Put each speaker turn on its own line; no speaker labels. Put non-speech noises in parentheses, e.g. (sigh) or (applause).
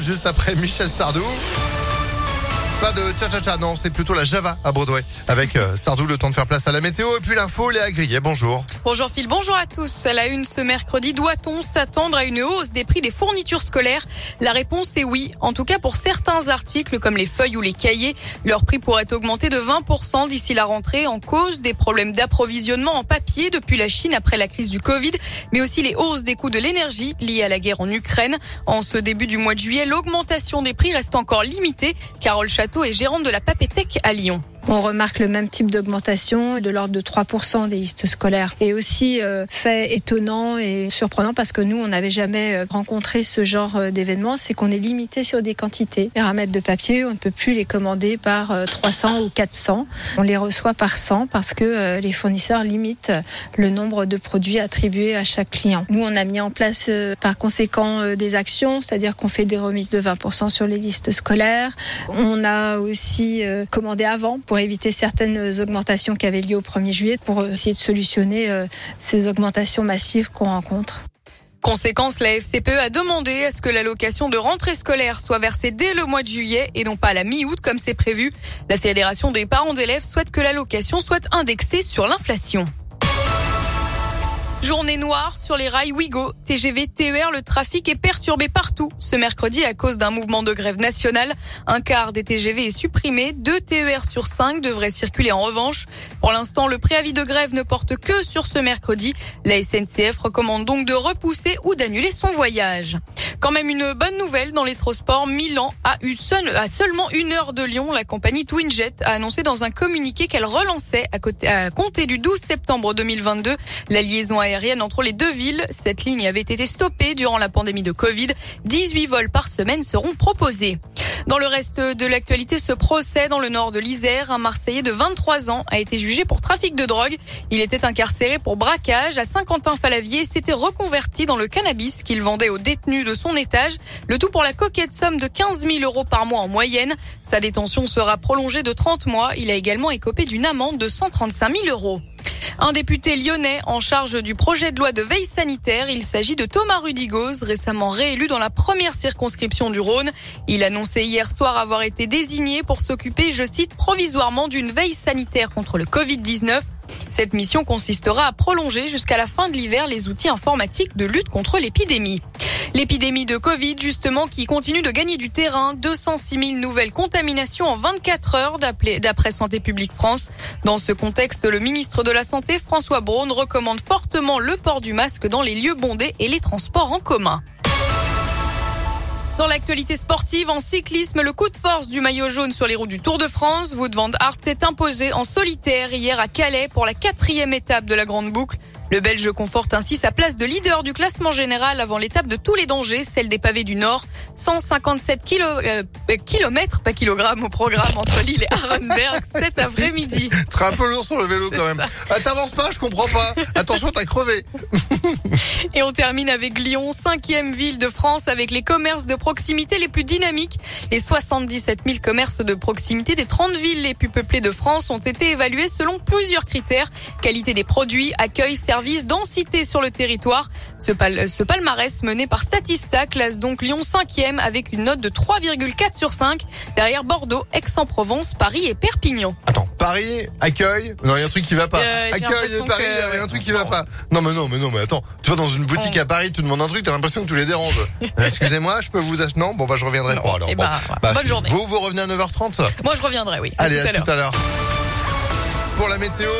Juste après Michel Sardou. Pas de tcha-tcha-tcha, non, c'est plutôt la Java à Broadway. Avec euh, Sardou, le temps de faire place à la météo. Et puis l'info, Léa Grillet, bonjour.
Bonjour Phil, bonjour à tous. À la une ce mercredi, doit-on s'attendre à une hausse des prix des fournitures scolaires? La réponse est oui. En tout cas pour certains articles comme les feuilles ou les cahiers, leur prix pourrait augmenter de 20% d'ici la rentrée en cause des problèmes d'approvisionnement en papier depuis la Chine après la crise du Covid, mais aussi les hausses des coûts de l'énergie liées à la guerre en Ukraine. En ce début du mois de juillet, l'augmentation des prix reste encore limitée. Carole Château et gérante de la Papétech à Lyon.
On remarque le même type d'augmentation de l'ordre de 3% des listes scolaires. Et aussi euh, fait étonnant et surprenant parce que nous, on n'avait jamais euh, rencontré ce genre euh, d'événement, c'est qu'on est limité sur des quantités. Les ramettes de papier, on ne peut plus les commander par 300 ou 400. On les reçoit par 100 parce que les fournisseurs limitent le nombre de produits attribués à chaque client. Nous, on a mis en place par conséquent des actions, c'est-à-dire qu'on fait des remises de 20% sur les listes scolaires. On a aussi commandé avant pour éviter certaines augmentations qui avaient lieu au 1er juillet pour essayer de solutionner euh, ces augmentations massives qu'on rencontre.
Conséquence, la FCPE a demandé à ce que l'allocation de rentrée scolaire soit versée dès le mois de juillet et non pas à la mi-août comme c'est prévu. La Fédération des parents d'élèves souhaite que l'allocation soit indexée sur l'inflation. Journée noire sur les rails Ouigo, TGV, TER, le trafic est perturbé partout ce mercredi à cause d'un mouvement de grève nationale. Un quart des TGV est supprimé, deux TER sur cinq devraient circuler en revanche. Pour l'instant, le préavis de grève ne porte que sur ce mercredi. La SNCF recommande donc de repousser ou d'annuler son voyage. Quand même une bonne nouvelle dans les transports. Milan a eu seul, à seulement une heure de Lyon. La compagnie Twinjet a annoncé dans un communiqué qu'elle relançait à, côté, à compter du 12 septembre 2022 la liaison aérienne entre les deux villes. Cette ligne avait été stoppée durant la pandémie de Covid. 18 vols par semaine seront proposés. Dans le reste de l'actualité, ce procès dans le nord de l'Isère, un Marseillais de 23 ans a été jugé pour trafic de drogue. Il était incarcéré pour braquage à Saint-Quentin-Falavier, s'était reconverti dans le cannabis qu'il vendait aux détenus de son Le tout pour la coquette somme de 15 000 euros par mois en moyenne. Sa détention sera prolongée de 30 mois. Il a également écopé d'une amende de 135 000 euros. Un député lyonnais en charge du projet de loi de veille sanitaire, il s'agit de Thomas Rudigoz, récemment réélu dans la première circonscription du Rhône. Il annonçait hier soir avoir été désigné pour s'occuper, je cite, provisoirement d'une veille sanitaire contre le Covid-19. Cette mission consistera à prolonger jusqu'à la fin de l'hiver les outils informatiques de lutte contre l'épidémie. L'épidémie de Covid, justement, qui continue de gagner du terrain. 206 000 nouvelles contaminations en 24 heures, d'après Santé publique France. Dans ce contexte, le ministre de la Santé, François Braun, recommande fortement le port du masque dans les lieux bondés et les transports en commun. Dans l'actualité sportive, en cyclisme, le coup de force du maillot jaune sur les routes du Tour de France. Wout van Aert s'est imposé en solitaire hier à Calais pour la quatrième étape de la Grande Boucle. Le Belge conforte ainsi sa place de leader du classement général avant l'étape de tous les dangers, celle des pavés du Nord. 157 kilo, euh, kilomètres, pas kilogrammes au programme entre Lille et Arenberg (laughs) cet après-midi. (laughs)
Très un peu lourd sur le vélo quand même. Ah, T'avances pas, je comprends pas. Attention, t'as crevé. (laughs)
et on termine avec Lyon, cinquième ville de France avec les commerces de proximité les plus dynamiques. Les 77 000 commerces de proximité des 30 villes les plus peuplées de France ont été évalués selon plusieurs critères. Qualité des produits, accueil, service densité sur le territoire. Ce, ce palmarès mené par Statista classe donc Lyon 5e avec une note de 3,4 sur 5 derrière Bordeaux, Aix-en-Provence, Paris et Perpignan.
Attends, Paris, accueil, non, il y a un truc qui va pas. Euh, accueil et Paris, il y a un truc qui va pas. Non mais non, mais non, mais attends, tu vas dans une boutique à Paris, tu demandes un truc, t'as l'impression que tu les déranges. Euh, excusez-moi, je peux vous acheter Non, bon bah je reviendrai pas alors.
Eh ben,
bah,
bonne journée.
Vous vous revenez à 9h30
Moi je reviendrai, oui.
Allez, à, tout à l'heure. Pour la météo